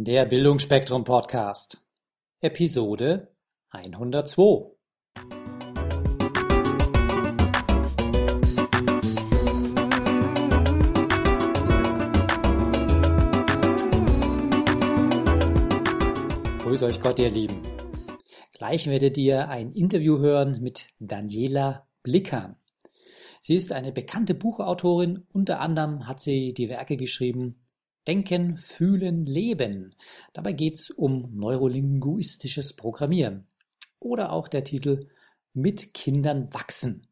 Der Bildungsspektrum Podcast. Episode 102. Grüß euch Gott, ihr Lieben. Gleich werdet ihr ein Interview hören mit Daniela Blickern. Sie ist eine bekannte Buchautorin, unter anderem hat sie die Werke geschrieben Denken, Fühlen, Leben. Dabei geht's um neurolinguistisches Programmieren. Oder auch der Titel Mit Kindern wachsen.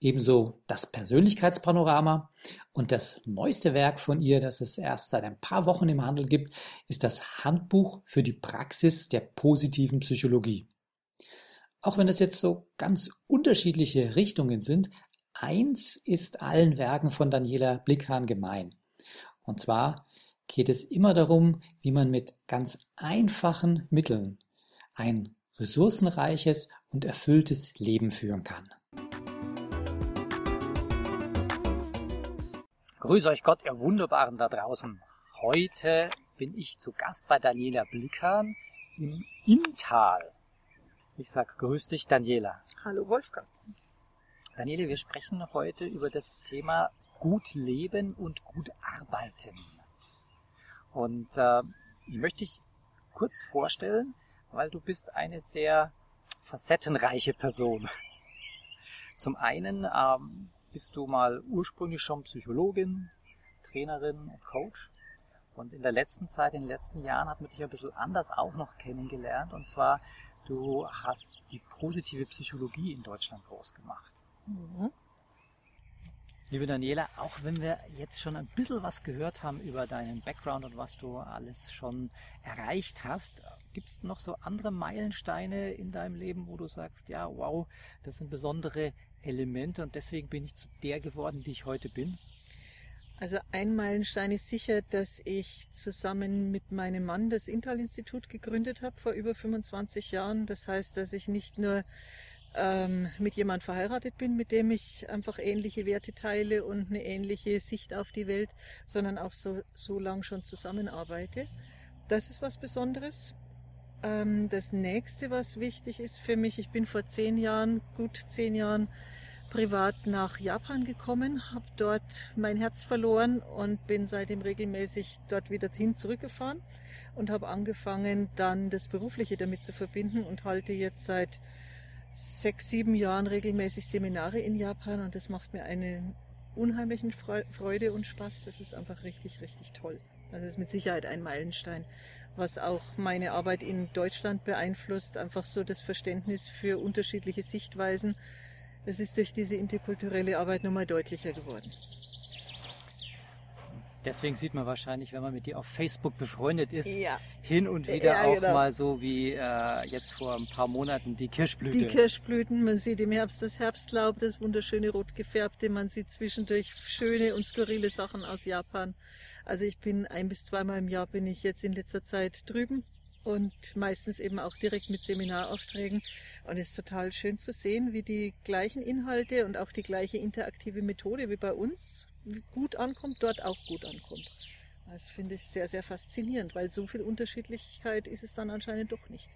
Ebenso das Persönlichkeitspanorama und das neueste Werk von ihr, das es erst seit ein paar Wochen im Handel gibt, ist das Handbuch für die Praxis der positiven Psychologie. Auch wenn es jetzt so ganz unterschiedliche Richtungen sind, eins ist allen Werken von Daniela Blickhahn gemein. Und zwar geht es immer darum, wie man mit ganz einfachen Mitteln ein ressourcenreiches und erfülltes Leben führen kann. Grüß euch Gott, ihr Wunderbaren da draußen. Heute bin ich zu Gast bei Daniela Blickhahn im Inntal. Ich sag grüß dich, Daniela. Hallo Wolfgang. Daniela, wir sprechen heute über das Thema gut leben und gut arbeiten. Und äh, ich möchte dich kurz vorstellen, weil du bist eine sehr facettenreiche Person. Zum einen ähm, bist du mal ursprünglich schon Psychologin, Trainerin und Coach. Und in der letzten Zeit, in den letzten Jahren hat man dich ein bisschen anders auch noch kennengelernt. Und zwar Du hast die positive Psychologie in Deutschland groß gemacht. Mhm. Liebe Daniela, auch wenn wir jetzt schon ein bisschen was gehört haben über deinen Background und was du alles schon erreicht hast, gibt es noch so andere Meilensteine in deinem Leben, wo du sagst, ja, wow, das sind besondere Elemente und deswegen bin ich zu der geworden, die ich heute bin? Also ein Meilenstein ist sicher, dass ich zusammen mit meinem Mann das Intal-Institut gegründet habe vor über 25 Jahren. Das heißt, dass ich nicht nur ähm, mit jemand verheiratet bin, mit dem ich einfach ähnliche Werte teile und eine ähnliche Sicht auf die Welt, sondern auch so, so lang schon zusammenarbeite. Das ist was Besonderes. Ähm, das nächste, was wichtig ist für mich, ich bin vor zehn Jahren, gut zehn Jahren, privat nach Japan gekommen, habe dort mein Herz verloren und bin seitdem regelmäßig dort wieder hin zurückgefahren und habe angefangen, dann das Berufliche damit zu verbinden und halte jetzt seit sechs, sieben Jahren regelmäßig Seminare in Japan und das macht mir eine unheimliche Freude und Spaß. Das ist einfach richtig, richtig toll. Also das ist mit Sicherheit ein Meilenstein, was auch meine Arbeit in Deutschland beeinflusst. Einfach so das Verständnis für unterschiedliche Sichtweisen es ist durch diese interkulturelle Arbeit nochmal deutlicher geworden. Deswegen sieht man wahrscheinlich, wenn man mit dir auf Facebook befreundet ist, ja. hin und wieder ja, auch genau. mal so wie äh, jetzt vor ein paar Monaten die Kirschblüte. Die Kirschblüten, man sieht im Herbst das Herbstlaub, das wunderschöne rot gefärbte, man sieht zwischendurch schöne und skurrile Sachen aus Japan. Also ich bin ein bis zweimal im Jahr bin ich jetzt in letzter Zeit drüben und meistens eben auch direkt mit Seminaraufträgen. Und es ist total schön zu sehen, wie die gleichen Inhalte und auch die gleiche interaktive Methode wie bei uns gut ankommt, dort auch gut ankommt. Das finde ich sehr, sehr faszinierend, weil so viel Unterschiedlichkeit ist es dann anscheinend doch nicht.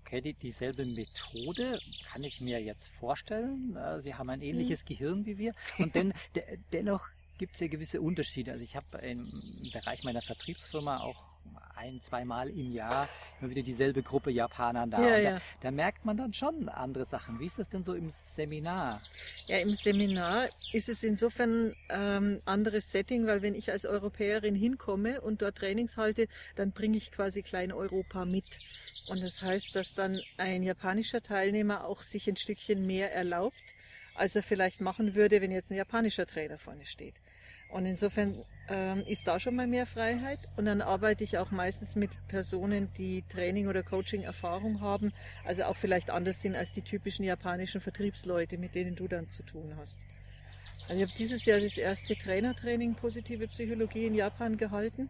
Okay, die, dieselbe Methode kann ich mir jetzt vorstellen. Äh, Sie haben ein ähnliches mhm. Gehirn wie wir. Und den, de, dennoch gibt es ja gewisse Unterschiede. Also ich habe im Bereich meiner Vertriebsfirma auch ein, zweimal im Jahr immer wieder dieselbe Gruppe Japaner da. Ja, da, ja. da, merkt man dann schon andere Sachen. Wie ist das denn so im Seminar? Ja, im Seminar ist es insofern ähm, anderes Setting, weil wenn ich als Europäerin hinkomme und dort Trainings halte, dann bringe ich quasi klein Europa mit. Und das heißt, dass dann ein japanischer Teilnehmer auch sich ein Stückchen mehr erlaubt, als er vielleicht machen würde, wenn jetzt ein japanischer Trainer vorne steht. Und insofern ähm, ist da schon mal mehr Freiheit. Und dann arbeite ich auch meistens mit Personen, die Training- oder Coaching-Erfahrung haben, also auch vielleicht anders sind als die typischen japanischen Vertriebsleute, mit denen du dann zu tun hast. Also ich habe dieses Jahr das erste Trainertraining Positive Psychologie in Japan gehalten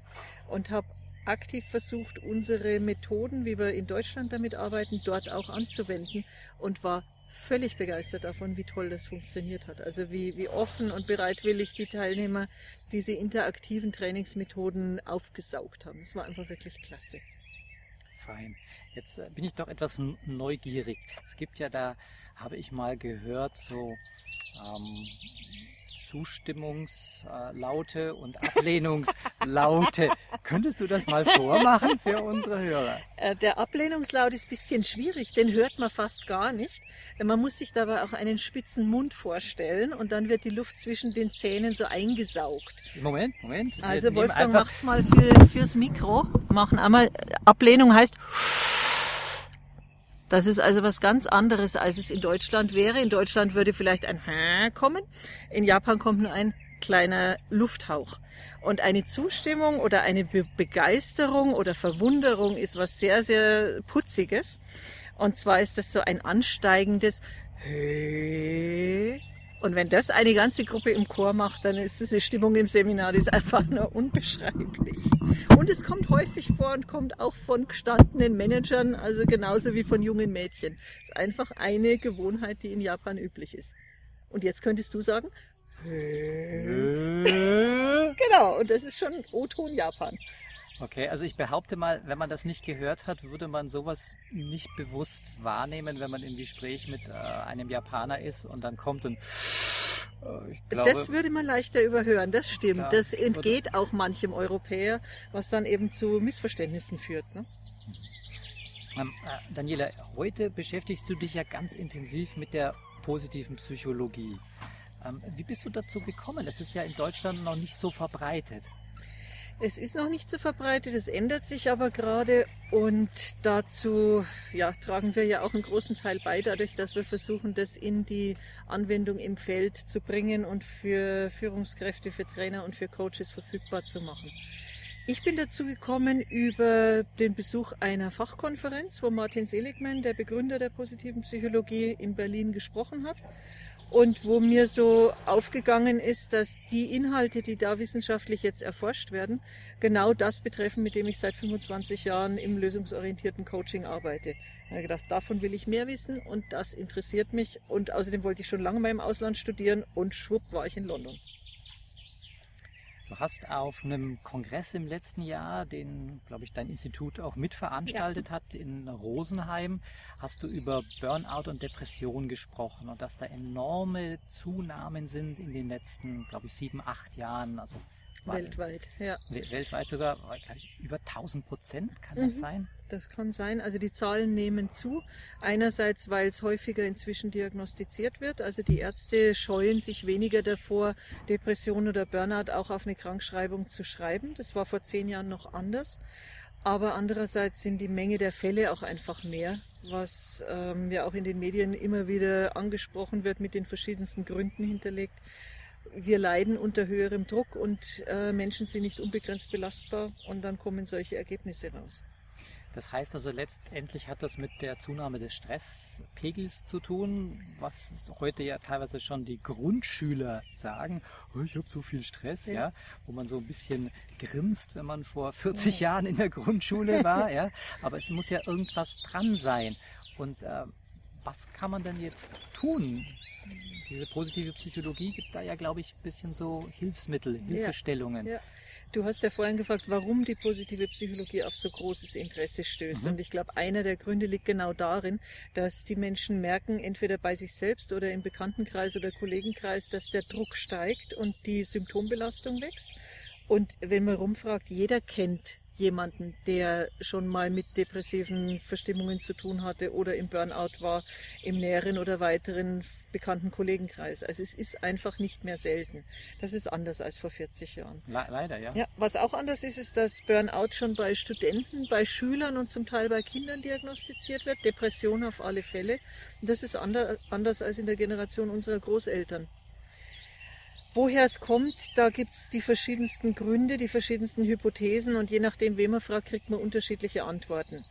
und habe aktiv versucht, unsere Methoden, wie wir in Deutschland damit arbeiten, dort auch anzuwenden und war völlig begeistert davon, wie toll das funktioniert hat. Also wie, wie offen und bereitwillig die Teilnehmer diese interaktiven Trainingsmethoden aufgesaugt haben. Es war einfach wirklich klasse. Fein. Jetzt äh, bin ich doch etwas neugierig. Es gibt ja da, habe ich mal gehört, so ähm, Zustimmungslaute und Ablehnungslaute. Könntest du das mal vormachen für unsere Hörer? Äh, der Ablehnungslaut ist ein bisschen schwierig, den hört man fast gar nicht. Man muss sich dabei auch einen spitzen Mund vorstellen und dann wird die Luft zwischen den Zähnen so eingesaugt. Moment, Moment. Also Wolfgang macht's mal für, fürs Mikro. Machen einmal Ablehnung heißt das ist also was ganz anderes, als es in Deutschland wäre. In Deutschland würde vielleicht ein Hä kommen. In Japan kommt nur ein kleiner Lufthauch. Und eine Zustimmung oder eine Be Begeisterung oder Verwunderung ist was sehr, sehr Putziges. Und zwar ist das so ein ansteigendes Hö und wenn das eine ganze Gruppe im Chor macht, dann ist diese Stimmung im Seminar, die ist einfach nur unbeschreiblich. Und es kommt häufig vor und kommt auch von gestandenen Managern, also genauso wie von jungen Mädchen. Es ist einfach eine Gewohnheit, die in Japan üblich ist. Und jetzt könntest du sagen, genau, und das ist schon O-Ton Japan. Okay, also ich behaupte mal, wenn man das nicht gehört hat, würde man sowas nicht bewusst wahrnehmen, wenn man im Gespräch mit äh, einem Japaner ist und dann kommt und äh, glaube, das würde man leichter überhören, das stimmt. Da das entgeht auch manchem Europäer, was dann eben zu Missverständnissen führt. Ne? Ähm, äh, Daniela, heute beschäftigst du dich ja ganz intensiv mit der positiven Psychologie. Ähm, wie bist du dazu gekommen? Das ist ja in Deutschland noch nicht so verbreitet. Es ist noch nicht so verbreitet, es ändert sich aber gerade und dazu ja, tragen wir ja auch einen großen Teil bei, dadurch, dass wir versuchen, das in die Anwendung im Feld zu bringen und für Führungskräfte, für Trainer und für Coaches verfügbar zu machen. Ich bin dazu gekommen über den Besuch einer Fachkonferenz, wo Martin Seligman, der Begründer der positiven Psychologie, in Berlin gesprochen hat und wo mir so aufgegangen ist, dass die Inhalte, die da wissenschaftlich jetzt erforscht werden, genau das betreffen, mit dem ich seit 25 Jahren im lösungsorientierten Coaching arbeite. Ich habe gedacht, davon will ich mehr wissen und das interessiert mich und außerdem wollte ich schon lange mal im Ausland studieren und schwupp war ich in London. Du hast auf einem Kongress im letzten Jahr, den, glaube ich, dein Institut auch mitveranstaltet ja. hat in Rosenheim, hast du über Burnout und Depression gesprochen und dass da enorme Zunahmen sind in den letzten, glaube ich, sieben, acht Jahren. Also Weltweit, ja. Weltweit sogar, glaube ich, über 1000 Prozent kann mhm. das sein? Das kann sein. Also die Zahlen nehmen zu. Einerseits, weil es häufiger inzwischen diagnostiziert wird. Also die Ärzte scheuen sich weniger davor, Depression oder Burnout auch auf eine Krankschreibung zu schreiben. Das war vor zehn Jahren noch anders. Aber andererseits sind die Menge der Fälle auch einfach mehr, was ähm, ja auch in den Medien immer wieder angesprochen wird, mit den verschiedensten Gründen hinterlegt wir leiden unter höherem Druck und äh, Menschen sind nicht unbegrenzt belastbar und dann kommen solche Ergebnisse raus. Das heißt also letztendlich hat das mit der Zunahme des Stresspegels zu tun, was heute ja teilweise schon die Grundschüler sagen, oh, ich habe so viel Stress, ja. ja. wo man so ein bisschen grinst, wenn man vor 40 ja. Jahren in der Grundschule war, ja, aber es muss ja irgendwas dran sein. Und äh, was kann man denn jetzt tun? Diese positive Psychologie gibt da ja, glaube ich, ein bisschen so Hilfsmittel, Hilfestellungen. Ja, ja. Du hast ja vorhin gefragt, warum die positive Psychologie auf so großes Interesse stößt. Mhm. Und ich glaube, einer der Gründe liegt genau darin, dass die Menschen merken, entweder bei sich selbst oder im Bekanntenkreis oder Kollegenkreis, dass der Druck steigt und die Symptombelastung wächst. Und wenn man rumfragt, jeder kennt jemanden, der schon mal mit depressiven Verstimmungen zu tun hatte oder im Burnout war, im näheren oder weiteren bekannten Kollegenkreis. Also es ist einfach nicht mehr selten. Das ist anders als vor 40 Jahren. Leider, ja. ja. Was auch anders ist, ist, dass Burnout schon bei Studenten, bei Schülern und zum Teil bei Kindern diagnostiziert wird. Depression auf alle Fälle. Und das ist anders als in der Generation unserer Großeltern. Woher es kommt, da gibt es die verschiedensten Gründe, die verschiedensten Hypothesen und je nachdem, wen man fragt, kriegt man unterschiedliche Antworten.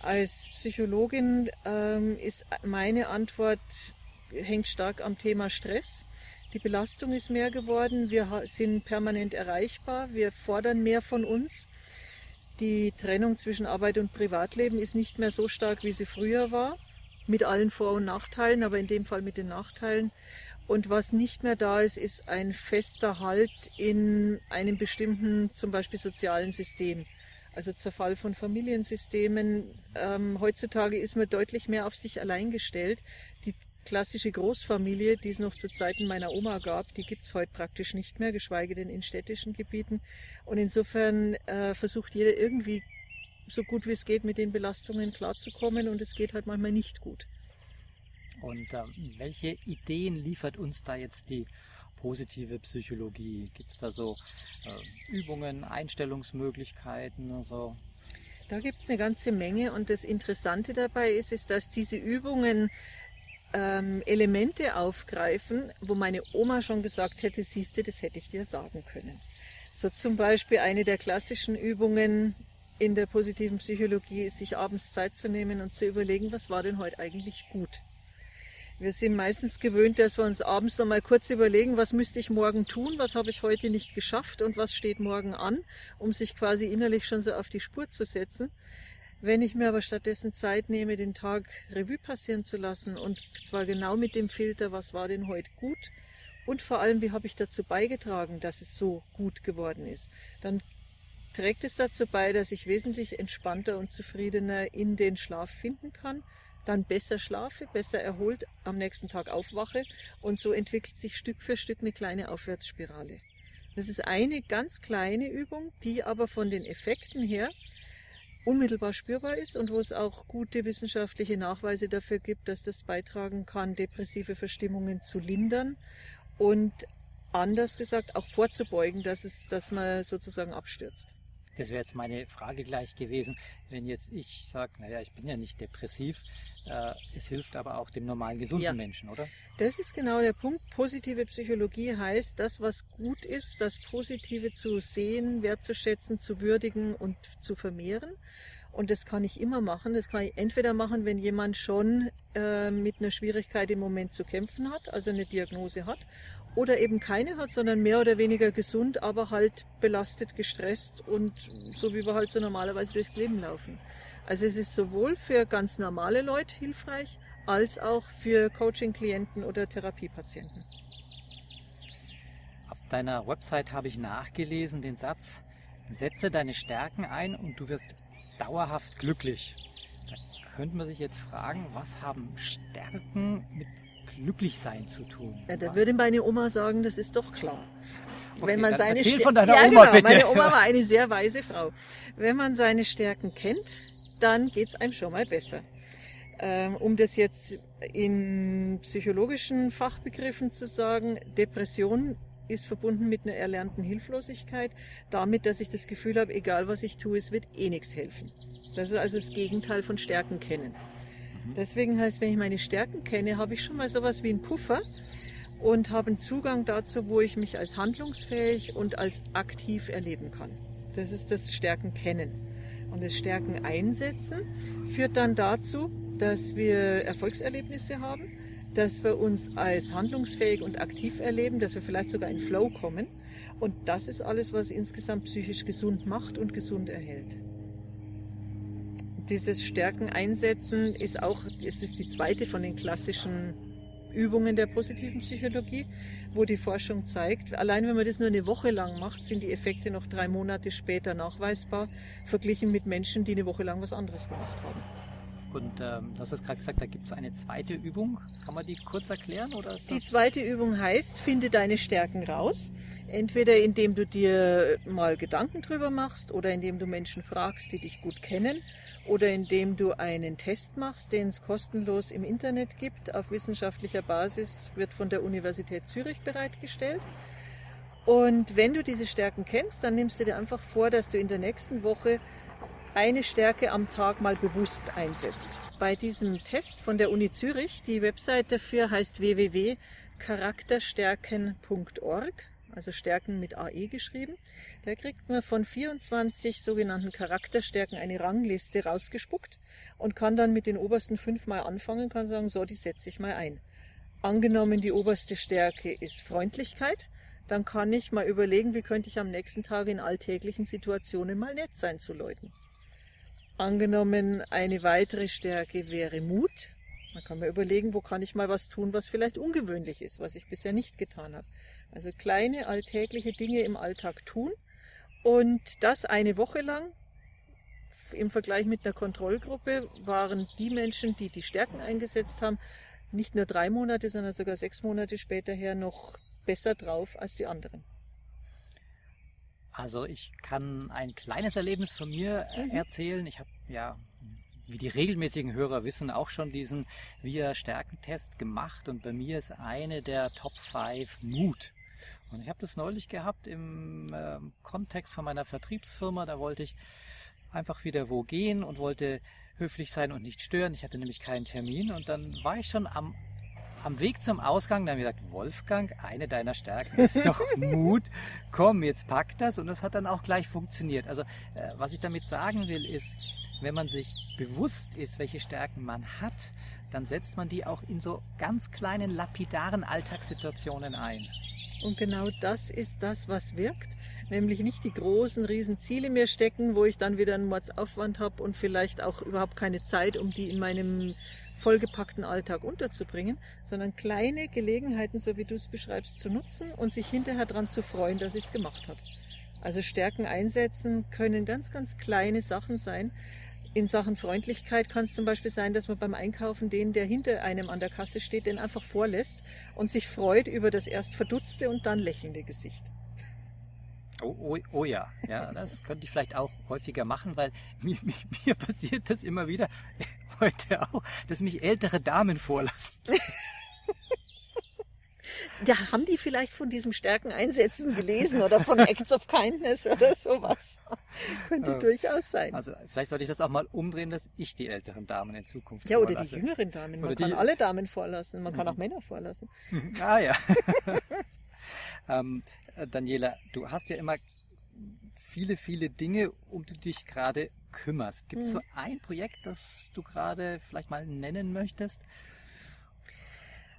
Als Psychologin ähm, ist meine Antwort, hängt stark am Thema Stress. Die Belastung ist mehr geworden, wir sind permanent erreichbar, wir fordern mehr von uns. Die Trennung zwischen Arbeit und Privatleben ist nicht mehr so stark, wie sie früher war. mit allen Vor- und Nachteilen, aber in dem Fall mit den Nachteilen. Und was nicht mehr da ist, ist ein fester Halt in einem bestimmten, zum Beispiel sozialen System. Also Zerfall von Familiensystemen. Ähm, heutzutage ist man deutlich mehr auf sich allein gestellt. Die klassische Großfamilie, die es noch zu Zeiten meiner Oma gab, die gibt es heute praktisch nicht mehr, geschweige denn in städtischen Gebieten. Und insofern äh, versucht jeder irgendwie so gut wie es geht mit den Belastungen klarzukommen und es geht halt manchmal nicht gut. Und ähm, welche Ideen liefert uns da jetzt die positive Psychologie? Gibt es da so äh, Übungen, Einstellungsmöglichkeiten? Also? Da gibt es eine ganze Menge und das Interessante dabei ist, ist, dass diese Übungen ähm, Elemente aufgreifen, wo meine Oma schon gesagt hätte, siehste, das hätte ich dir sagen können. So zum Beispiel eine der klassischen Übungen in der positiven Psychologie ist, sich abends Zeit zu nehmen und zu überlegen, was war denn heute eigentlich gut. Wir sind meistens gewöhnt, dass wir uns abends noch mal kurz überlegen, was müsste ich morgen tun, was habe ich heute nicht geschafft und was steht morgen an, um sich quasi innerlich schon so auf die Spur zu setzen. Wenn ich mir aber stattdessen Zeit nehme, den Tag Revue passieren zu lassen und zwar genau mit dem Filter, was war denn heute gut und vor allem, wie habe ich dazu beigetragen, dass es so gut geworden ist, dann trägt es dazu bei, dass ich wesentlich entspannter und zufriedener in den Schlaf finden kann, dann besser schlafe, besser erholt am nächsten Tag aufwache und so entwickelt sich Stück für Stück eine kleine Aufwärtsspirale. Das ist eine ganz kleine Übung, die aber von den Effekten her unmittelbar spürbar ist und wo es auch gute wissenschaftliche Nachweise dafür gibt, dass das beitragen kann, depressive Verstimmungen zu lindern und anders gesagt auch vorzubeugen, dass es, dass man sozusagen abstürzt. Das wäre jetzt meine Frage gleich gewesen, wenn jetzt ich sage, naja, ich bin ja nicht depressiv, äh, es hilft aber auch dem normalen gesunden ja. Menschen, oder? Das ist genau der Punkt. Positive Psychologie heißt, das, was gut ist, das Positive zu sehen, wertzuschätzen, zu würdigen und zu vermehren. Und das kann ich immer machen. Das kann ich entweder machen, wenn jemand schon äh, mit einer Schwierigkeit im Moment zu kämpfen hat, also eine Diagnose hat, oder eben keine hat, sondern mehr oder weniger gesund, aber halt belastet, gestresst und so wie wir halt so normalerweise durchs Leben laufen. Also es ist sowohl für ganz normale Leute hilfreich, als auch für Coaching-Klienten oder Therapiepatienten. Auf deiner Website habe ich nachgelesen den Satz, setze deine Stärken ein und du wirst dauerhaft glücklich. Da könnte man sich jetzt fragen, was haben Stärken mit glücklich sein zu tun. Ja, da würde meine Oma sagen, das ist doch klar. Okay, Wenn man seine erzähl von deiner ja, Oma genau. bitte. Meine Oma war eine sehr weise Frau. Wenn man seine Stärken kennt, dann geht es einem schon mal besser. Ähm, um das jetzt in psychologischen Fachbegriffen zu sagen, Depression ist verbunden mit einer erlernten Hilflosigkeit, damit, dass ich das Gefühl habe, egal was ich tue, es wird eh nichts helfen. Das ist also das Gegenteil von Stärken kennen. Mhm. Deswegen heißt, wenn ich meine Stärken kenne, habe ich schon mal sowas wie einen Puffer und habe einen Zugang dazu, wo ich mich als handlungsfähig und als aktiv erleben kann. Das ist das Stärken kennen. Und das Stärken einsetzen führt dann dazu, dass wir Erfolgserlebnisse haben, dass wir uns als handlungsfähig und aktiv erleben, dass wir vielleicht sogar in Flow kommen. Und das ist alles, was insgesamt psychisch gesund macht und gesund erhält dieses Stärken einsetzen ist auch, es ist die zweite von den klassischen Übungen der positiven Psychologie, wo die Forschung zeigt, allein wenn man das nur eine Woche lang macht, sind die Effekte noch drei Monate später nachweisbar, verglichen mit Menschen, die eine Woche lang was anderes gemacht haben. Und ähm, du hast es gerade gesagt, da gibt es eine zweite Übung. Kann man die kurz erklären? Oder die zweite Übung heißt, finde deine Stärken raus. Entweder indem du dir mal Gedanken drüber machst oder indem du Menschen fragst, die dich gut kennen oder indem du einen Test machst, den es kostenlos im Internet gibt. Auf wissenschaftlicher Basis wird von der Universität Zürich bereitgestellt. Und wenn du diese Stärken kennst, dann nimmst du dir einfach vor, dass du in der nächsten Woche eine Stärke am Tag mal bewusst einsetzt. Bei diesem Test von der Uni Zürich, die Website dafür heißt www.charakterstärken.org, also Stärken mit AE geschrieben. Da kriegt man von 24 sogenannten Charakterstärken eine Rangliste rausgespuckt und kann dann mit den obersten fünf mal anfangen, kann sagen, so, die setze ich mal ein. Angenommen, die oberste Stärke ist Freundlichkeit, dann kann ich mal überlegen, wie könnte ich am nächsten Tag in alltäglichen Situationen mal nett sein zu Leuten. Angenommen, eine weitere Stärke wäre Mut, Man kann mir überlegen, wo kann ich mal was tun, was vielleicht ungewöhnlich ist, was ich bisher nicht getan habe. Also kleine alltägliche Dinge im Alltag tun und das eine Woche lang. Im Vergleich mit einer Kontrollgruppe waren die Menschen, die die Stärken eingesetzt haben, nicht nur drei Monate, sondern sogar sechs Monate später her noch besser drauf als die anderen. Also ich kann ein kleines Erlebnis von mir äh, mhm. erzählen. Ich habe ja, wie die regelmäßigen Hörer wissen, auch schon diesen VIA-Stärkentest gemacht und bei mir ist eine der Top 5 Mut. Und ich habe das neulich gehabt im äh, Kontext von meiner Vertriebsfirma. Da wollte ich einfach wieder wo gehen und wollte höflich sein und nicht stören. Ich hatte nämlich keinen Termin und dann war ich schon am am Weg zum Ausgang, da haben wir gesagt, Wolfgang, eine deiner Stärken ist doch Mut. Komm, jetzt pack das. Und das hat dann auch gleich funktioniert. Also, äh, was ich damit sagen will, ist, wenn man sich bewusst ist, welche Stärken man hat, dann setzt man die auch in so ganz kleinen lapidaren Alltagssituationen ein. Und genau das ist das, was wirkt. Nämlich nicht die großen, riesen Ziele mir stecken, wo ich dann wieder einen Mordsaufwand habe und vielleicht auch überhaupt keine Zeit, um die in meinem vollgepackten Alltag unterzubringen, sondern kleine Gelegenheiten, so wie du es beschreibst, zu nutzen und sich hinterher daran zu freuen, dass ich es gemacht habe. Also Stärken einsetzen können ganz, ganz kleine Sachen sein. In Sachen Freundlichkeit kann es zum Beispiel sein, dass man beim Einkaufen den, der hinter einem an der Kasse steht, den einfach vorlässt und sich freut über das erst verdutzte und dann lächelnde Gesicht. Oh, oh, oh, ja, ja, das könnte ich vielleicht auch häufiger machen, weil mir, mir, mir passiert das immer wieder heute auch, dass mich ältere Damen vorlassen. Ja, haben die vielleicht von diesem Stärkeneinsätzen gelesen oder von Acts of Kindness oder sowas? Könnte äh, durchaus sein. Also vielleicht sollte ich das auch mal umdrehen, dass ich die älteren Damen in Zukunft Ja, oder vorlasse. die jüngeren Damen. Man oder kann alle Damen vorlassen, man kann mhm. auch Männer vorlassen. Mhm. Ah ja. Ähm, Daniela, du hast ja immer viele, viele Dinge, um die du dich gerade kümmerst. Gibt es mhm. so ein Projekt, das du gerade vielleicht mal nennen möchtest?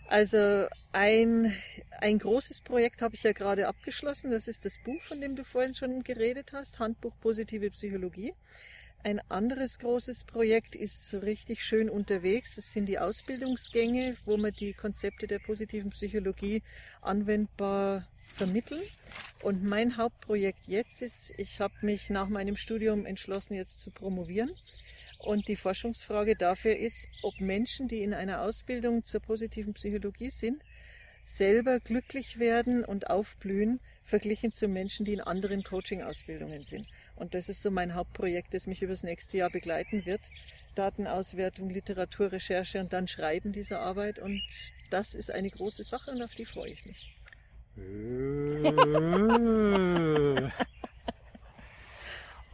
Also ein, ein großes Projekt habe ich ja gerade abgeschlossen. Das ist das Buch, von dem du vorhin schon geredet hast, Handbuch Positive Psychologie. Ein anderes großes Projekt ist so richtig schön unterwegs. Das sind die Ausbildungsgänge, wo man die Konzepte der positiven Psychologie anwendbar vermitteln. Und mein Hauptprojekt jetzt ist, ich habe mich nach meinem Studium entschlossen, jetzt zu promovieren. Und die Forschungsfrage dafür ist, ob Menschen, die in einer Ausbildung zur positiven Psychologie sind, selber glücklich werden und aufblühen, verglichen zu Menschen, die in anderen Coaching-Ausbildungen sind. Und das ist so mein Hauptprojekt, das mich über das nächste Jahr begleiten wird. Datenauswertung, Literaturrecherche und dann Schreiben dieser Arbeit. Und das ist eine große Sache und auf die freue ich mich. Äh.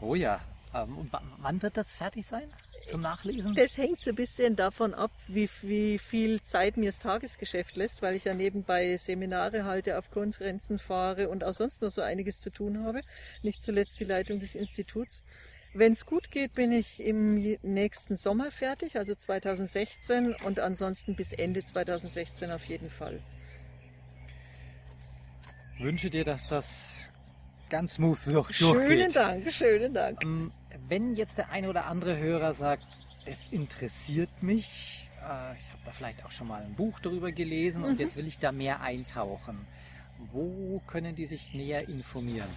oh ja. Ähm, und wann wird das fertig sein zum Nachlesen? Das hängt so ein bisschen davon ab, wie, wie viel Zeit mir das Tagesgeschäft lässt, weil ich ja nebenbei Seminare halte, auf Konferenzen fahre und auch sonst noch so einiges zu tun habe. Nicht zuletzt die Leitung des Instituts. Wenn es gut geht, bin ich im nächsten Sommer fertig, also 2016 und ansonsten bis Ende 2016 auf jeden Fall wünsche dir, dass das ganz smooth durchgeht. Schönen Dank, schönen Dank. Ähm, wenn jetzt der eine oder andere Hörer sagt, das interessiert mich, äh, ich habe da vielleicht auch schon mal ein Buch darüber gelesen mhm. und jetzt will ich da mehr eintauchen. Wo können die sich näher informieren?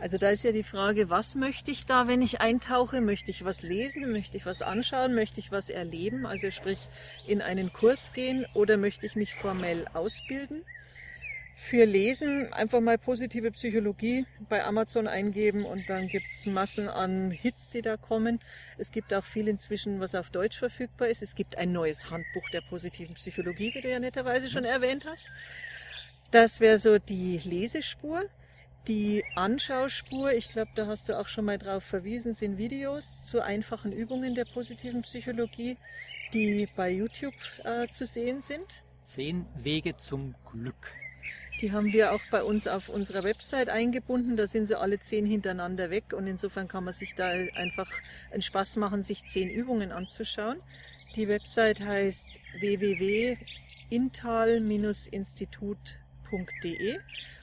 Also da ist ja die Frage, was möchte ich da, wenn ich eintauche? Möchte ich was lesen? Möchte ich was anschauen? Möchte ich was erleben? Also sprich in einen Kurs gehen oder möchte ich mich formell ausbilden? Für Lesen einfach mal positive Psychologie bei Amazon eingeben und dann gibt's Massen an Hits, die da kommen. Es gibt auch viel inzwischen, was auf Deutsch verfügbar ist. Es gibt ein neues Handbuch der positiven Psychologie, wie du ja netterweise schon erwähnt hast. Das wäre so die Lesespur. Die Anschauspur, ich glaube, da hast du auch schon mal drauf verwiesen, sind Videos zu einfachen Übungen der positiven Psychologie, die bei YouTube äh, zu sehen sind. Zehn Wege zum Glück. Die haben wir auch bei uns auf unserer Website eingebunden. Da sind sie alle zehn hintereinander weg und insofern kann man sich da einfach einen Spaß machen, sich zehn Übungen anzuschauen. Die Website heißt www.intal-institut.de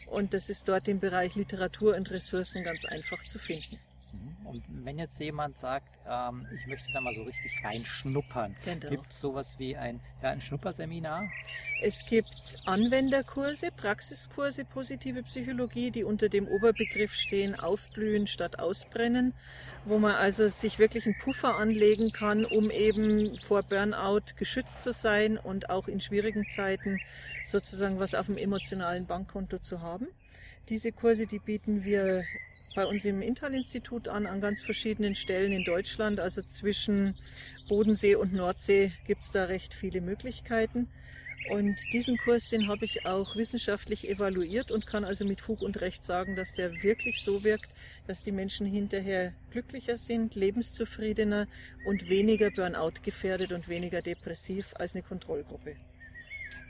und das ist dort im Bereich Literatur und Ressourcen ganz einfach zu finden. Und wenn jetzt jemand sagt, ähm, ich möchte da mal so richtig reinschnuppern, genau. gibt es sowas wie ein, ja, ein Schnupperseminar? Es gibt Anwenderkurse, Praxiskurse positive Psychologie, die unter dem Oberbegriff stehen Aufblühen statt Ausbrennen, wo man also sich wirklich einen Puffer anlegen kann, um eben vor Burnout geschützt zu sein und auch in schwierigen Zeiten sozusagen was auf dem emotionalen Bankkonto zu haben. Diese Kurse, die bieten wir bei uns im Intal-Institut an, an ganz verschiedenen Stellen in Deutschland. Also zwischen Bodensee und Nordsee gibt es da recht viele Möglichkeiten. Und diesen Kurs, den habe ich auch wissenschaftlich evaluiert und kann also mit Fug und Recht sagen, dass der wirklich so wirkt, dass die Menschen hinterher glücklicher sind, lebenszufriedener und weniger Burnout gefährdet und weniger depressiv als eine Kontrollgruppe.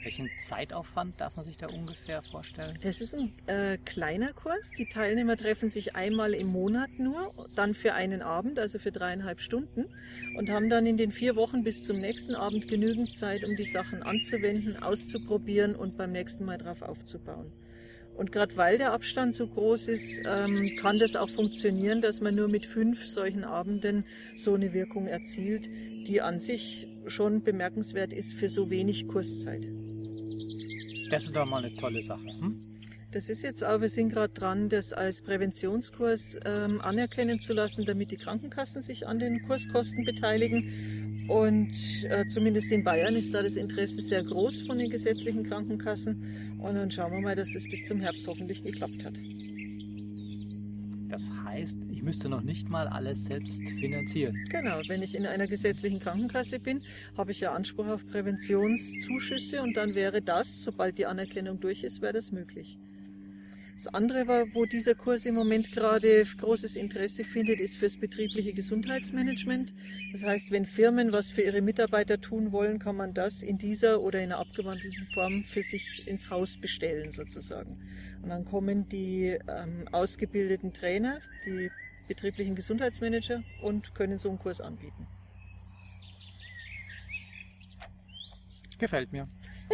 Welchen Zeitaufwand darf man sich da ungefähr vorstellen? Das ist ein äh, kleiner Kurs. Die Teilnehmer treffen sich einmal im Monat nur, dann für einen Abend, also für dreieinhalb Stunden und haben dann in den vier Wochen bis zum nächsten Abend genügend Zeit, um die Sachen anzuwenden, auszuprobieren und beim nächsten Mal drauf aufzubauen. Und gerade weil der Abstand so groß ist, ähm, kann das auch funktionieren, dass man nur mit fünf solchen Abenden so eine Wirkung erzielt, die an sich schon bemerkenswert ist für so wenig Kurszeit. Das ist doch mal eine tolle Sache. Hm? Das ist jetzt auch, wir sind gerade dran, das als Präventionskurs ähm, anerkennen zu lassen, damit die Krankenkassen sich an den Kurskosten beteiligen. Und äh, zumindest in Bayern ist da das Interesse sehr groß von den gesetzlichen Krankenkassen. Und dann schauen wir mal, dass das bis zum Herbst hoffentlich geklappt hat. Das heißt, ich müsste noch nicht mal alles selbst finanzieren. Genau, wenn ich in einer gesetzlichen Krankenkasse bin, habe ich ja Anspruch auf Präventionszuschüsse und dann wäre das, sobald die Anerkennung durch ist, wäre das möglich. Das andere, war, wo dieser Kurs im Moment gerade großes Interesse findet, ist fürs betriebliche Gesundheitsmanagement. Das heißt, wenn Firmen was für ihre Mitarbeiter tun wollen, kann man das in dieser oder in einer abgewandelten Form für sich ins Haus bestellen sozusagen. Und dann kommen die ähm, ausgebildeten Trainer, die betrieblichen Gesundheitsmanager und können so einen Kurs anbieten. Gefällt mir.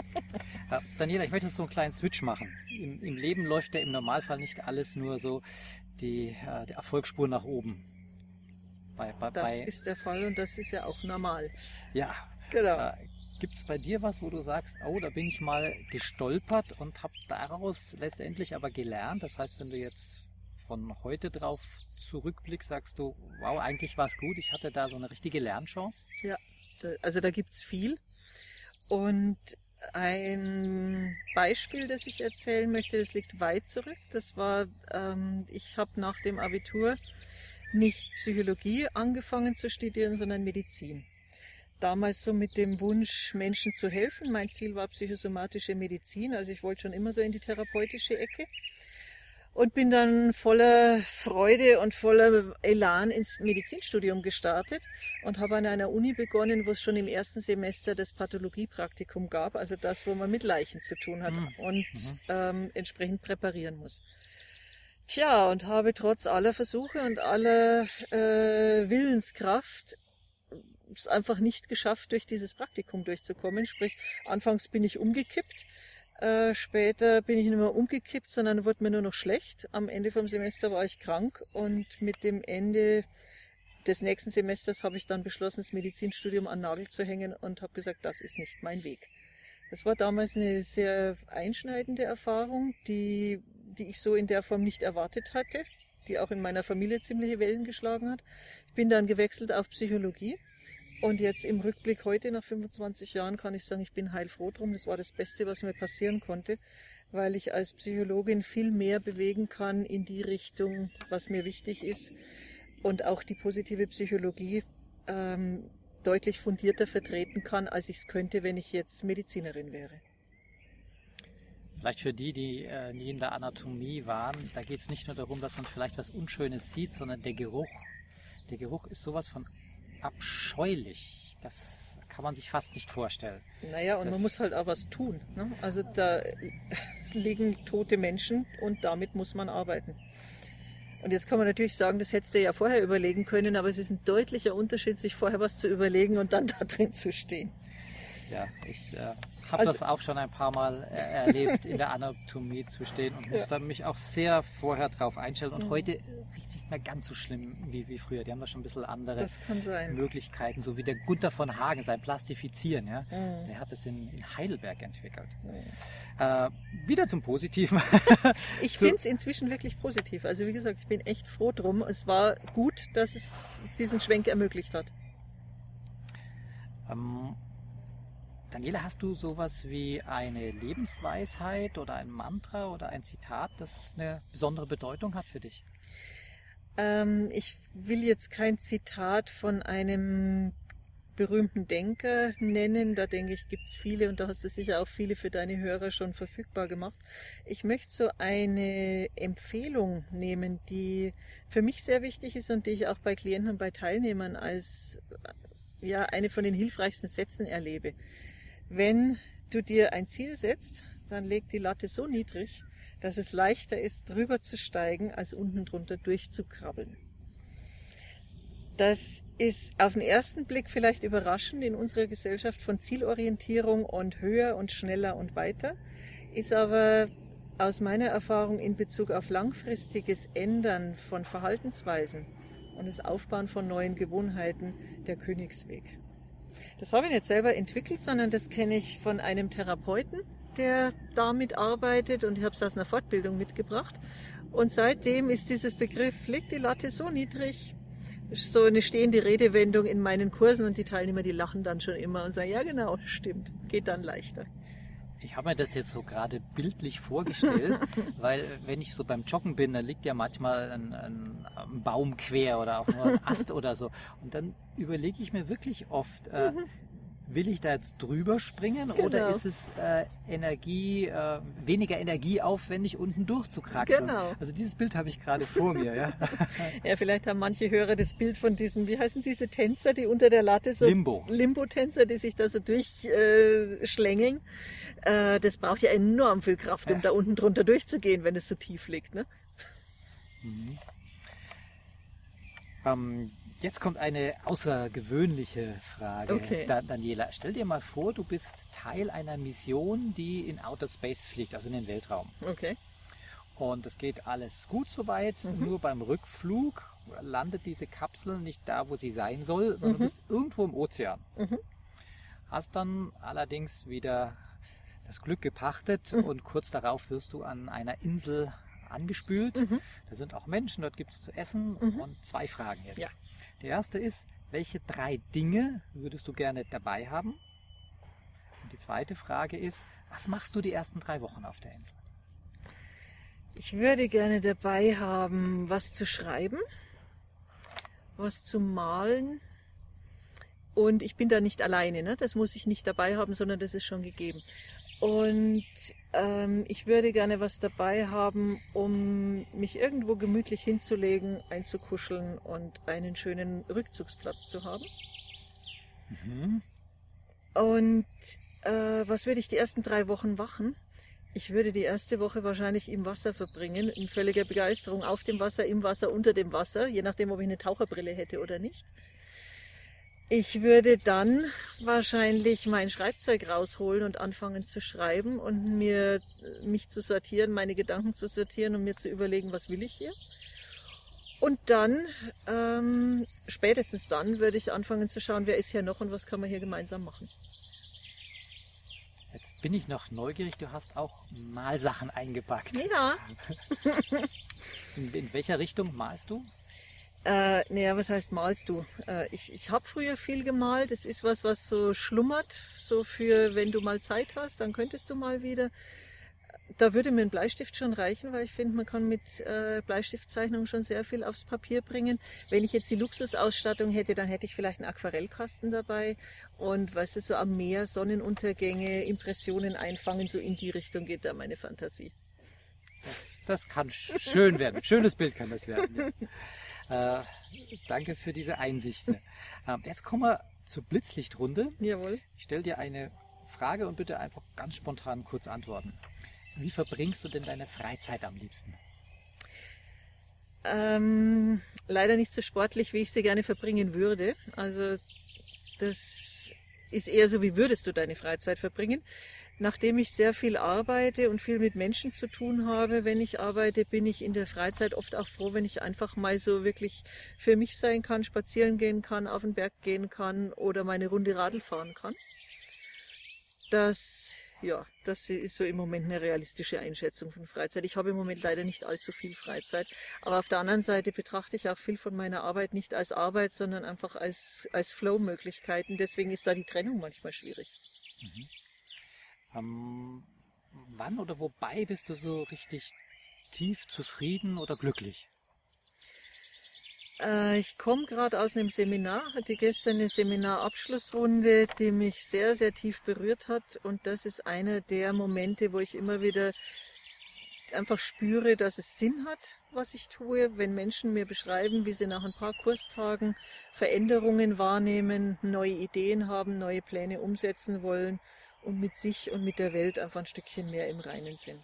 ja, Daniela, ich möchte jetzt so einen kleinen Switch machen. Im, Im, Leben läuft ja im Normalfall nicht alles nur so die, äh, die Erfolgsspur nach oben. Bei, bei, das bei, ist der Fall und das ist ja auch normal. Ja, genau. Äh, Gibt es bei dir was, wo du sagst, oh, da bin ich mal gestolpert und habe daraus letztendlich aber gelernt? Das heißt, wenn du jetzt von heute drauf zurückblickst, sagst du, wow, eigentlich war es gut, ich hatte da so eine richtige Lernchance? Ja, also da gibt es viel. Und ein Beispiel, das ich erzählen möchte, das liegt weit zurück. Das war, ähm, ich habe nach dem Abitur nicht Psychologie angefangen zu studieren, sondern Medizin damals so mit dem Wunsch, Menschen zu helfen. Mein Ziel war psychosomatische Medizin, also ich wollte schon immer so in die therapeutische Ecke und bin dann voller Freude und voller Elan ins Medizinstudium gestartet und habe an einer Uni begonnen, wo es schon im ersten Semester das Pathologiepraktikum gab, also das, wo man mit Leichen zu tun hat mhm. und ähm, entsprechend präparieren muss. Tja, und habe trotz aller Versuche und aller äh, Willenskraft es einfach nicht geschafft, durch dieses Praktikum durchzukommen. Sprich, anfangs bin ich umgekippt, äh, später bin ich nicht mehr umgekippt, sondern wurde mir nur noch schlecht. Am Ende vom Semester war ich krank und mit dem Ende des nächsten Semesters habe ich dann beschlossen, das Medizinstudium an Nagel zu hängen und habe gesagt, das ist nicht mein Weg. Das war damals eine sehr einschneidende Erfahrung, die, die ich so in der Form nicht erwartet hatte, die auch in meiner Familie ziemliche Wellen geschlagen hat. Ich bin dann gewechselt auf Psychologie und jetzt im Rückblick heute, nach 25 Jahren, kann ich sagen, ich bin heilfroh drum. Das war das Beste, was mir passieren konnte, weil ich als Psychologin viel mehr bewegen kann in die Richtung, was mir wichtig ist und auch die positive Psychologie ähm, deutlich fundierter vertreten kann, als ich es könnte, wenn ich jetzt Medizinerin wäre. Vielleicht für die, die äh, nie in der Anatomie waren, da geht es nicht nur darum, dass man vielleicht was Unschönes sieht, sondern der Geruch. Der Geruch ist sowas von abscheulich. Das kann man sich fast nicht vorstellen. Naja, und das man muss halt auch was tun. Ne? Also da liegen tote Menschen und damit muss man arbeiten. Und jetzt kann man natürlich sagen, das hättest du ja vorher überlegen können, aber es ist ein deutlicher Unterschied, sich vorher was zu überlegen und dann da drin zu stehen. Ja, ich äh, habe also, das auch schon ein paar Mal äh, erlebt, in der Anatomie zu stehen und musste ja. mich auch sehr vorher drauf einstellen und mhm. heute richtig nicht mehr ganz so schlimm wie, wie früher. Die haben da schon ein bisschen andere Das. Möglichkeiten, so wie der Gunther von Hagen, sein Plastifizieren, ja, der hat es in, in Heidelberg entwickelt. Äh, wieder zum Positiven. Ich So- finde es inzwischen wirklich positiv. Also wie gesagt, ich bin echt froh drum. Es war gut, dass es diesen Schwenk ermöglicht hat. Ähm, Daniela, hast du sowas wie eine Lebensweisheit oder ein Mantra oder ein Zitat, das eine besondere Bedeutung hat für dich? Ähm, ich will jetzt kein Zitat von einem berühmten Denker nennen. Da denke ich, gibt es viele und da hast du sicher auch viele für deine Hörer schon verfügbar gemacht. Ich möchte so eine Empfehlung nehmen, die für mich sehr wichtig ist und die ich auch bei Klienten und bei Teilnehmern als ja, eine von den hilfreichsten Sätzen erlebe. Wenn du dir ein Ziel setzt, dann leg die Latte so niedrig, dass es leichter ist, drüber zu steigen, als unten drunter durchzukrabbeln. Das ist auf den ersten Blick vielleicht überraschend in unserer Gesellschaft von Zielorientierung und höher und schneller und weiter, ist aber aus meiner Erfahrung in Bezug auf langfristiges Ändern von Verhaltensweisen und das Aufbauen von neuen Gewohnheiten der Königsweg. Das habe ich nicht selber entwickelt, sondern das kenne ich von einem Therapeuten, der damit arbeitet und ich habe es aus einer Fortbildung mitgebracht. Und seitdem ist dieses Begriff, leg die Latte so niedrig, so eine stehende Redewendung in meinen Kursen und die Teilnehmer, die lachen dann schon immer und sagen, ja genau, stimmt, geht dann leichter. Ich habe mir das jetzt so gerade bildlich vorgestellt, weil wenn ich so beim Joggen bin, dann liegt ja manchmal ein, ein, ein Baum quer oder auch nur ein Ast oder so. Und dann überlege ich mir wirklich oft, äh, will ich da jetzt drüber springen oder Genau. ist es äh, Energie, äh, weniger energieaufwendig unten durchzukraxeln? Genau. Also dieses Bild habe ich gerade vor mir. Ja? Ja, vielleicht haben manche Hörer das Bild von diesen, wie heißen diese Tänzer, die unter der Latte so Limbo. Limbo-Tänzer, die sich da so durchschlängeln. Äh, schlängeln. äh, das braucht ja enorm viel Kraft, um Ja. da unten drunter durchzugehen, wenn es so tief liegt. Ne? Ähm, jetzt kommt eine außergewöhnliche Frage, Okay. da, Daniela. Stell dir mal vor, du bist Teil einer Mission, die in Outer Space fliegt, also in den Weltraum. Okay. Und es geht alles gut soweit. Mhm. Nur beim Rückflug landet diese Kapsel nicht da, wo sie sein soll, sondern Mhm. du bist irgendwo im Ozean. Mhm. Hast dann allerdings wieder das Glück gepachtet Mhm. und kurz darauf wirst du an einer Insel angespült. Mhm. Da sind auch Menschen, dort gibt es zu essen. Und zwei Fragen jetzt. Ja. Die erste ist, welche drei Dinge würdest du gerne dabei haben? Und die zweite Frage ist, was machst du die ersten drei Wochen auf der Insel? Ich würde gerne dabei haben, was zu schreiben, was zu malen. Und ich bin da nicht alleine, ne? das muss ich nicht dabei haben, sondern das ist schon gegeben. Und ähm, ich würde gerne was dabei haben, um mich irgendwo gemütlich hinzulegen, einzukuscheln und einen schönen Rückzugsplatz zu haben. Mhm. Und äh, was würde ich die ersten drei Wochen machen? Ich würde die erste Woche wahrscheinlich im Wasser verbringen, in völliger Begeisterung auf dem Wasser, im Wasser, unter dem Wasser, je nachdem, ob ich eine Taucherbrille hätte oder nicht. Ich würde dann wahrscheinlich mein Schreibzeug rausholen und anfangen zu schreiben und mir mich zu sortieren, meine Gedanken zu sortieren und mir zu überlegen, was will ich hier. Und dann, ähm, spätestens dann, würde ich anfangen zu schauen, wer ist hier noch und was kann man hier gemeinsam machen. Jetzt bin ich noch neugierig. Du hast auch Malsachen eingepackt. Ja. In, in welcher Richtung malst du? Äh, naja, was heißt malst du? Äh, ich ich habe früher viel gemalt. Das ist was, was so schlummert, so für wenn du mal Zeit hast, dann könntest du mal wieder. Da würde mir ein Bleistift schon reichen, weil ich finde, man kann mit äh, Bleistiftzeichnung schon sehr viel aufs Papier bringen. Wenn ich jetzt die Luxusausstattung hätte, dann hätte ich vielleicht einen Aquarellkasten dabei und weißt du, so am Meer Sonnenuntergänge, Impressionen einfangen, so in die Richtung geht da meine Fantasie. Das kann sch- schön werden. Schönes Bild kann das werden. Ja. Äh, danke für diese Einsichten. Ähm, jetzt kommen wir zur Blitzlichtrunde. Jawohl. Ich stelle dir eine Frage und bitte einfach ganz spontan kurz antworten. Wie verbringst du denn deine Freizeit am liebsten? Ähm, leider nicht so sportlich, wie ich sie gerne verbringen würde. Also das ist eher so, wie würdest du deine Freizeit verbringen? Nachdem ich sehr viel arbeite und viel mit Menschen zu tun habe, wenn ich arbeite, bin ich in der Freizeit oft auch froh, wenn ich einfach mal so wirklich für mich sein kann, spazieren gehen kann, auf den Berg gehen kann oder meine Runde Radl fahren kann. Das, ja, das ist so im Moment eine realistische Einschätzung von Freizeit. Ich habe im Moment leider nicht allzu viel Freizeit. Aber auf der anderen Seite betrachte ich auch viel von meiner Arbeit nicht als Arbeit, sondern einfach als, als Flow-Möglichkeiten. Deswegen ist da die Trennung manchmal schwierig. Mhm. Ähm, wann oder wobei bist du so richtig tief zufrieden oder glücklich? Äh, ich komme gerade aus einem Seminar, hatte gestern eine Seminarabschlussrunde, die mich sehr, sehr tief berührt hat. Und das ist einer der Momente, wo ich immer wieder einfach spüre, dass es Sinn hat, was ich tue. Wenn Menschen mir beschreiben, wie sie nach ein paar Kurstagen Veränderungen wahrnehmen, neue Ideen haben, neue Pläne umsetzen wollen und mit sich und mit der Welt einfach ein Stückchen mehr im Reinen sind.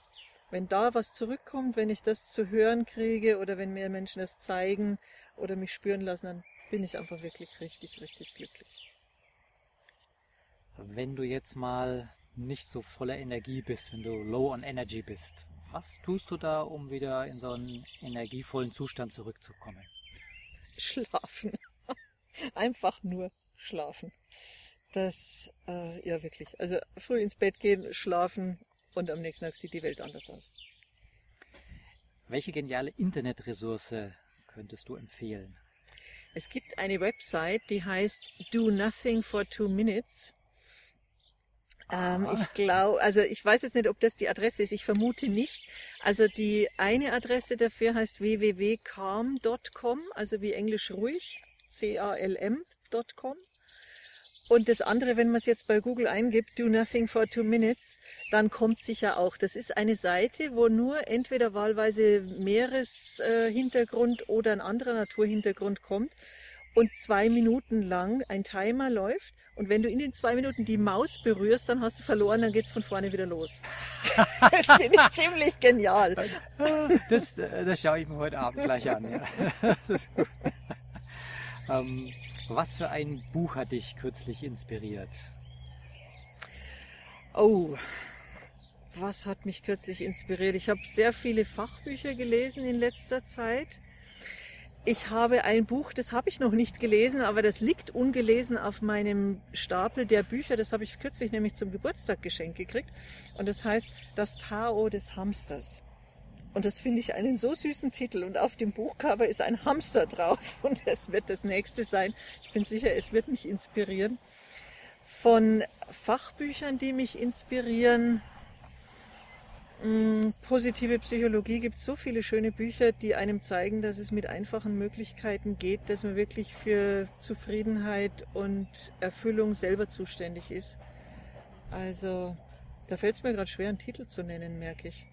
Wenn da was zurückkommt, wenn ich das zu hören kriege oder wenn mir Menschen das zeigen oder mich spüren lassen, dann bin ich einfach wirklich richtig, richtig glücklich. Wenn du jetzt mal nicht so voller Energie bist, wenn du low on energy bist, was tust du da, um wieder in so einen energievollen Zustand zurückzukommen? Schlafen. Einfach nur schlafen das, äh, ja wirklich, also früh ins Bett gehen, schlafen und am nächsten Tag sieht die Welt anders aus. Welche geniale Internetressource könntest du empfehlen? Es gibt eine Website, die heißt Do Nothing for Two Minutes. Ähm, ich glaube, also ich weiß jetzt nicht, ob das die Adresse ist. Ich vermute nicht. Also die eine Adresse dafür heißt www.calm.com, also wie Englisch ruhig, C-A-L-M.com. Und das andere, wenn man es jetzt bei Google eingibt, do nothing for two minutes, dann kommt sicher auch. Das ist eine Seite, wo nur entweder wahlweise Meereshintergrund äh, oder ein anderer Naturhintergrund kommt und zwei Minuten lang ein Timer läuft. Und wenn du in den zwei Minuten die Maus berührst, dann hast du verloren, dann geht's von vorne wieder los. das finde ich ziemlich genial. Das, äh, das schaue ich mir heute Abend gleich an. Ja. ähm, was für ein Buch hat dich kürzlich inspiriert? Oh, was hat mich kürzlich inspiriert? Ich habe sehr viele Fachbücher gelesen in letzter Zeit. Ich habe ein Buch, das habe ich noch nicht gelesen, aber das liegt ungelesen auf meinem Stapel der Bücher. Das habe ich kürzlich nämlich zum Geburtstag geschenkt gekriegt. Und das heißt Das Tao des Hamsters. Und das finde ich einen so süßen Titel. Und auf dem Buchcover ist ein Hamster drauf. Und es wird das nächste sein. Ich bin sicher, es wird mich inspirieren. Von Fachbüchern, die mich inspirieren. Hm, positive Psychologie gibt so viele schöne Bücher, die einem zeigen, dass es mit einfachen Möglichkeiten geht, dass man wirklich für Zufriedenheit und Erfüllung selber zuständig ist. Also, da fällt es mir gerade schwer, einen Titel zu nennen, merke ich.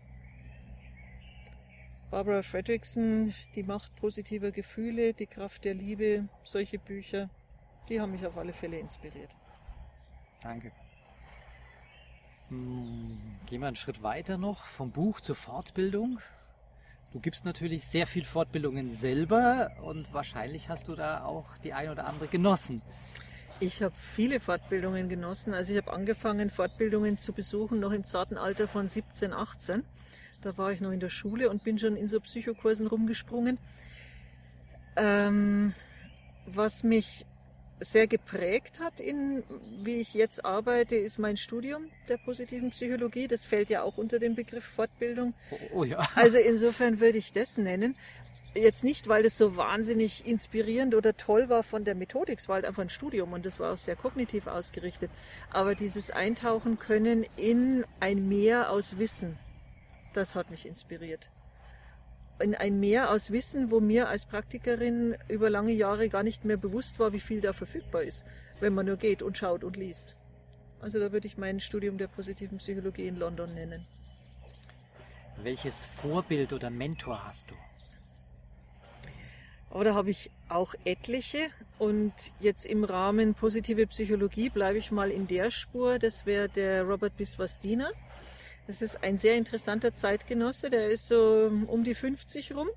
Barbara Fredrickson, Die Macht positiver Gefühle, Die Kraft der Liebe, solche Bücher, die haben mich auf alle Fälle inspiriert. Danke. Hm, gehen wir einen Schritt weiter noch, vom Buch zur Fortbildung. Du gibst natürlich sehr viel Fortbildungen selber und wahrscheinlich hast du da auch die ein oder andere genossen. Ich habe viele Fortbildungen genossen. Also ich habe angefangen, Fortbildungen zu besuchen, noch im zarten Alter von 17, 18. Da war ich noch in der Schule und bin schon in so Psychokursen rumgesprungen. Ähm, was mich sehr geprägt hat, in, wie ich jetzt arbeite, ist mein Studium der positiven Psychologie. Das fällt ja auch unter den Begriff Fortbildung. Oh, oh ja. Also insofern würde ich das nennen. Jetzt nicht, weil das so wahnsinnig inspirierend oder toll war von der Methodik, es war halt einfach ein Studium und das war auch sehr kognitiv ausgerichtet. Aber dieses Eintauchen können in ein Meer aus Wissen, das hat mich inspiriert. In ein Meer aus Wissen, wo mir als Praktikerin über lange Jahre gar nicht mehr bewusst war, wie viel da verfügbar ist, wenn man nur geht und schaut und liest. Also da würde ich mein Studium der positiven Psychologie in London nennen. Welches Vorbild oder Mentor hast du? Oder habe ich auch etliche. Und jetzt im Rahmen positive Psychologie bleibe ich mal in der Spur. Das wäre der Robert Biswas-Diener. Das ist ein sehr interessanter Zeitgenosse, der ist so um die 50 rum,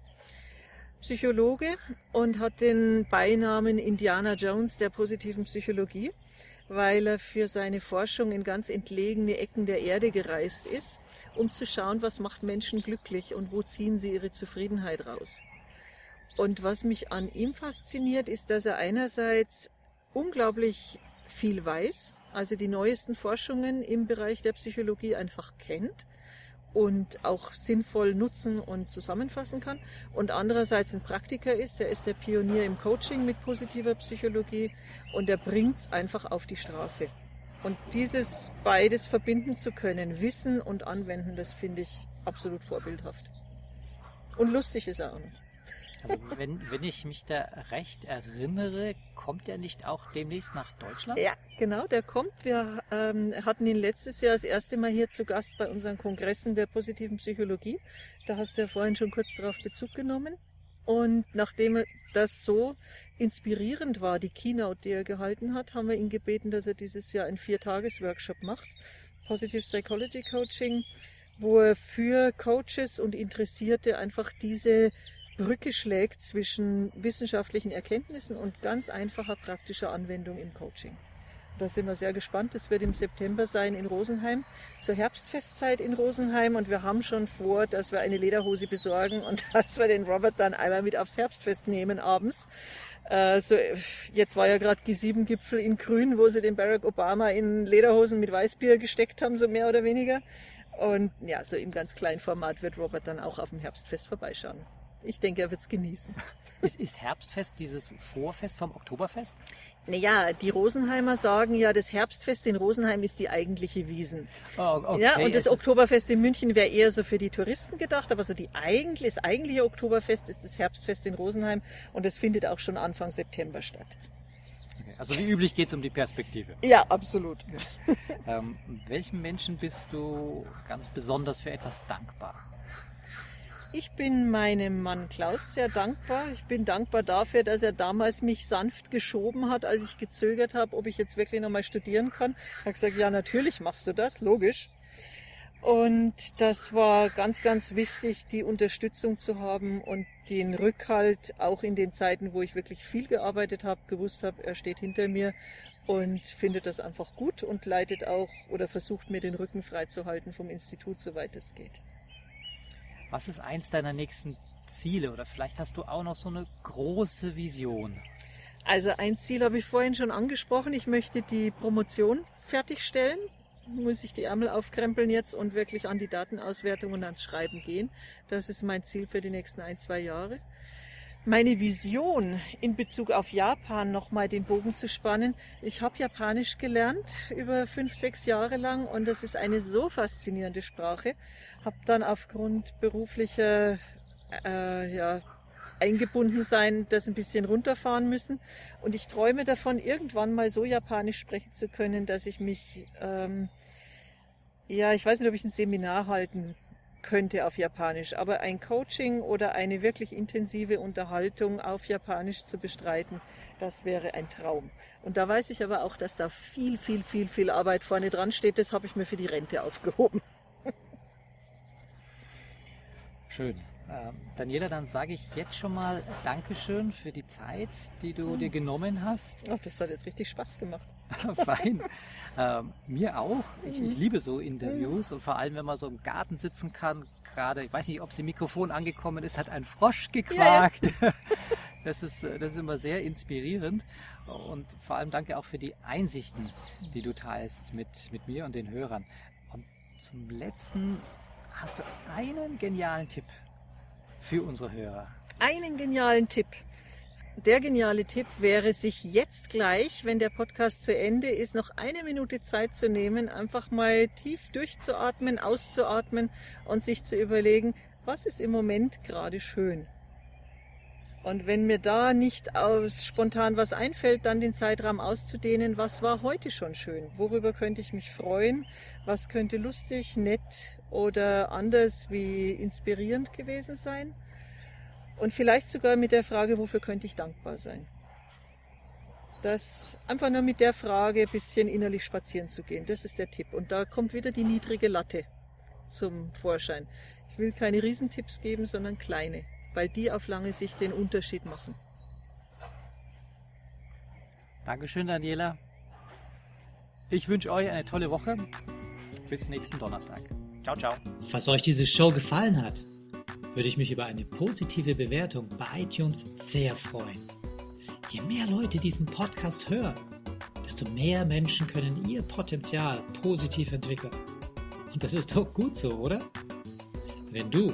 Psychologe und hat den Beinamen Indiana Jones der positiven Psychologie, weil er für seine Forschung in ganz entlegene Ecken der Erde gereist ist, um zu schauen, was macht Menschen glücklich und wo ziehen sie ihre Zufriedenheit raus. Und was mich an ihm fasziniert, ist, dass er einerseits unglaublich viel weiß, also die neuesten Forschungen im Bereich der Psychologie einfach kennt und auch sinnvoll nutzen und zusammenfassen kann. Und andererseits ein Praktiker ist, der ist der Pionier im Coaching mit positiver Psychologie und der bringt es einfach auf die Straße. Und dieses beides verbinden zu können, Wissen und Anwenden, das finde ich absolut vorbildhaft. Und lustig ist er auch noch. Also wenn, wenn ich mich da recht erinnere, kommt er nicht auch demnächst nach Deutschland? Ja, genau, der kommt. Wir ähm, hatten ihn letztes Jahr das erste Mal hier zu Gast bei unseren Kongressen der positiven Psychologie. Da hast du ja vorhin schon kurz darauf Bezug genommen. Und nachdem das so inspirierend war, die Keynote, die er gehalten hat, haben wir ihn gebeten, dass er dieses Jahr einen Vier-Tages-Workshop macht. Positive Psychology Coaching, wo er für Coaches und Interessierte einfach diese Brücke schlägt zwischen wissenschaftlichen Erkenntnissen und ganz einfacher praktischer Anwendung im Coaching. Da sind wir sehr gespannt. Das wird im September sein in Rosenheim, zur Herbstfestzeit in Rosenheim. Und wir haben schon vor, dass wir eine Lederhose besorgen und dass wir den Robert dann einmal mit aufs Herbstfest nehmen abends. Äh, so, jetzt war ja gerade G7-Gipfel in Grün, wo sie den Barack Obama in Lederhosen mit Weißbier gesteckt haben, so mehr oder weniger. Und ja, so im ganz kleinen Format wird Robert dann auch auf dem Herbstfest vorbeischauen ich denke, er wird es genießen. Ist, ist Herbstfest dieses Vorfest vom Oktoberfest? Naja, die Rosenheimer sagen ja, das Herbstfest in Rosenheim ist die eigentliche Wiesen. Oh, okay. Ja, und das Oktoberfest in München wäre eher so für die Touristen gedacht, aber so die eigentlich, das eigentliche Oktoberfest ist das Herbstfest in Rosenheim und das findet auch schon Anfang September statt. Okay. Also wie üblich geht es um die Perspektive. Ja, absolut. ähm, welchem Menschen bist du ganz besonders für etwas dankbar? Ich bin meinem Mann Klaus sehr dankbar. Ich bin dankbar dafür, dass er damals mich sanft geschoben hat, als ich gezögert habe, ob ich jetzt wirklich nochmal studieren kann. Er hat gesagt, ja, natürlich machst du das, logisch. Und das war ganz, ganz wichtig, die Unterstützung zu haben und den Rückhalt auch in den Zeiten, wo ich wirklich viel gearbeitet habe, gewusst habe, er steht hinter mir und findet das einfach gut und leitet auch oder versucht mir den Rücken freizuhalten vom Institut, soweit es geht. Was ist eins deiner nächsten Ziele? Oder vielleicht hast du auch noch so eine große Vision? Also ein Ziel habe ich vorhin schon angesprochen. Ich möchte die Promotion fertigstellen. Muss ich die Ärmel aufkrempeln jetzt und wirklich an die Datenauswertung und ans Schreiben gehen. Das ist mein Ziel für die nächsten ein, zwei Jahre. Meine Vision in Bezug auf Japan nochmal den Bogen zu spannen. Ich habe Japanisch gelernt über fünf, sechs Jahre lang und das ist eine so faszinierende Sprache habe dann aufgrund beruflicher äh, ja, eingebunden sein, das ein bisschen runterfahren müssen. Und ich träume davon, irgendwann mal so Japanisch sprechen zu können, dass ich mich, ähm, ja, ich weiß nicht, ob ich ein Seminar halten könnte auf Japanisch, aber ein Coaching oder eine wirklich intensive Unterhaltung auf Japanisch zu bestreiten, das wäre ein Traum. Und da weiß ich aber auch, dass da viel, viel, viel, viel Arbeit vorne dran steht. Das habe ich mir für die Rente aufgehoben. Schön. Ähm, Daniela, dann sage ich jetzt schon mal Dankeschön für die Zeit, die du dir genommen hast. Ach, das hat jetzt richtig Spaß gemacht. Fein. Ähm, mir auch. Ich, ich, liebe so Interviews und vor allem, wenn man so im Garten sitzen kann. Gerade, ich weiß nicht, ob es im Mikrofon angekommen ist, hat ein Frosch gequakt. Ja, ja. Das ist, das ist immer sehr inspirierend und vor allem danke auch für die Einsichten, die du teilst mit, mit mir und den Hörern. Und zum letzten Hast du einen genialen Tipp für unsere Hörer? Einen genialen Tipp. Der geniale Tipp wäre, sich jetzt gleich, wenn der Podcast zu Ende ist, noch eine Minute Zeit zu nehmen, einfach mal tief durchzuatmen, auszuatmen und sich zu überlegen, was ist im Moment gerade schön. Und wenn mir da nicht aus spontan was einfällt, dann den Zeitraum auszudehnen, was war heute schon schön? Worüber könnte ich mich freuen? Was könnte lustig, nett oder anders wie inspirierend gewesen sein? Und vielleicht sogar mit der Frage, wofür könnte ich dankbar sein? Das einfach nur mit der Frage ein bisschen innerlich spazieren zu gehen, das ist der Tipp. Und da kommt wieder die niedrige Latte zum Vorschein. Ich will keine Riesentipps geben, sondern kleine weil die auf lange Sicht den Unterschied machen. Dankeschön, Daniela. Ich wünsche euch eine tolle Woche. Bis nächsten Donnerstag. Ciao, ciao. Falls euch diese Show gefallen hat, würde ich mich über eine positive Bewertung bei iTunes sehr freuen. Je mehr Leute diesen Podcast hören, desto mehr Menschen können ihr Potenzial positiv entwickeln. Und das ist doch gut so, oder? Wenn du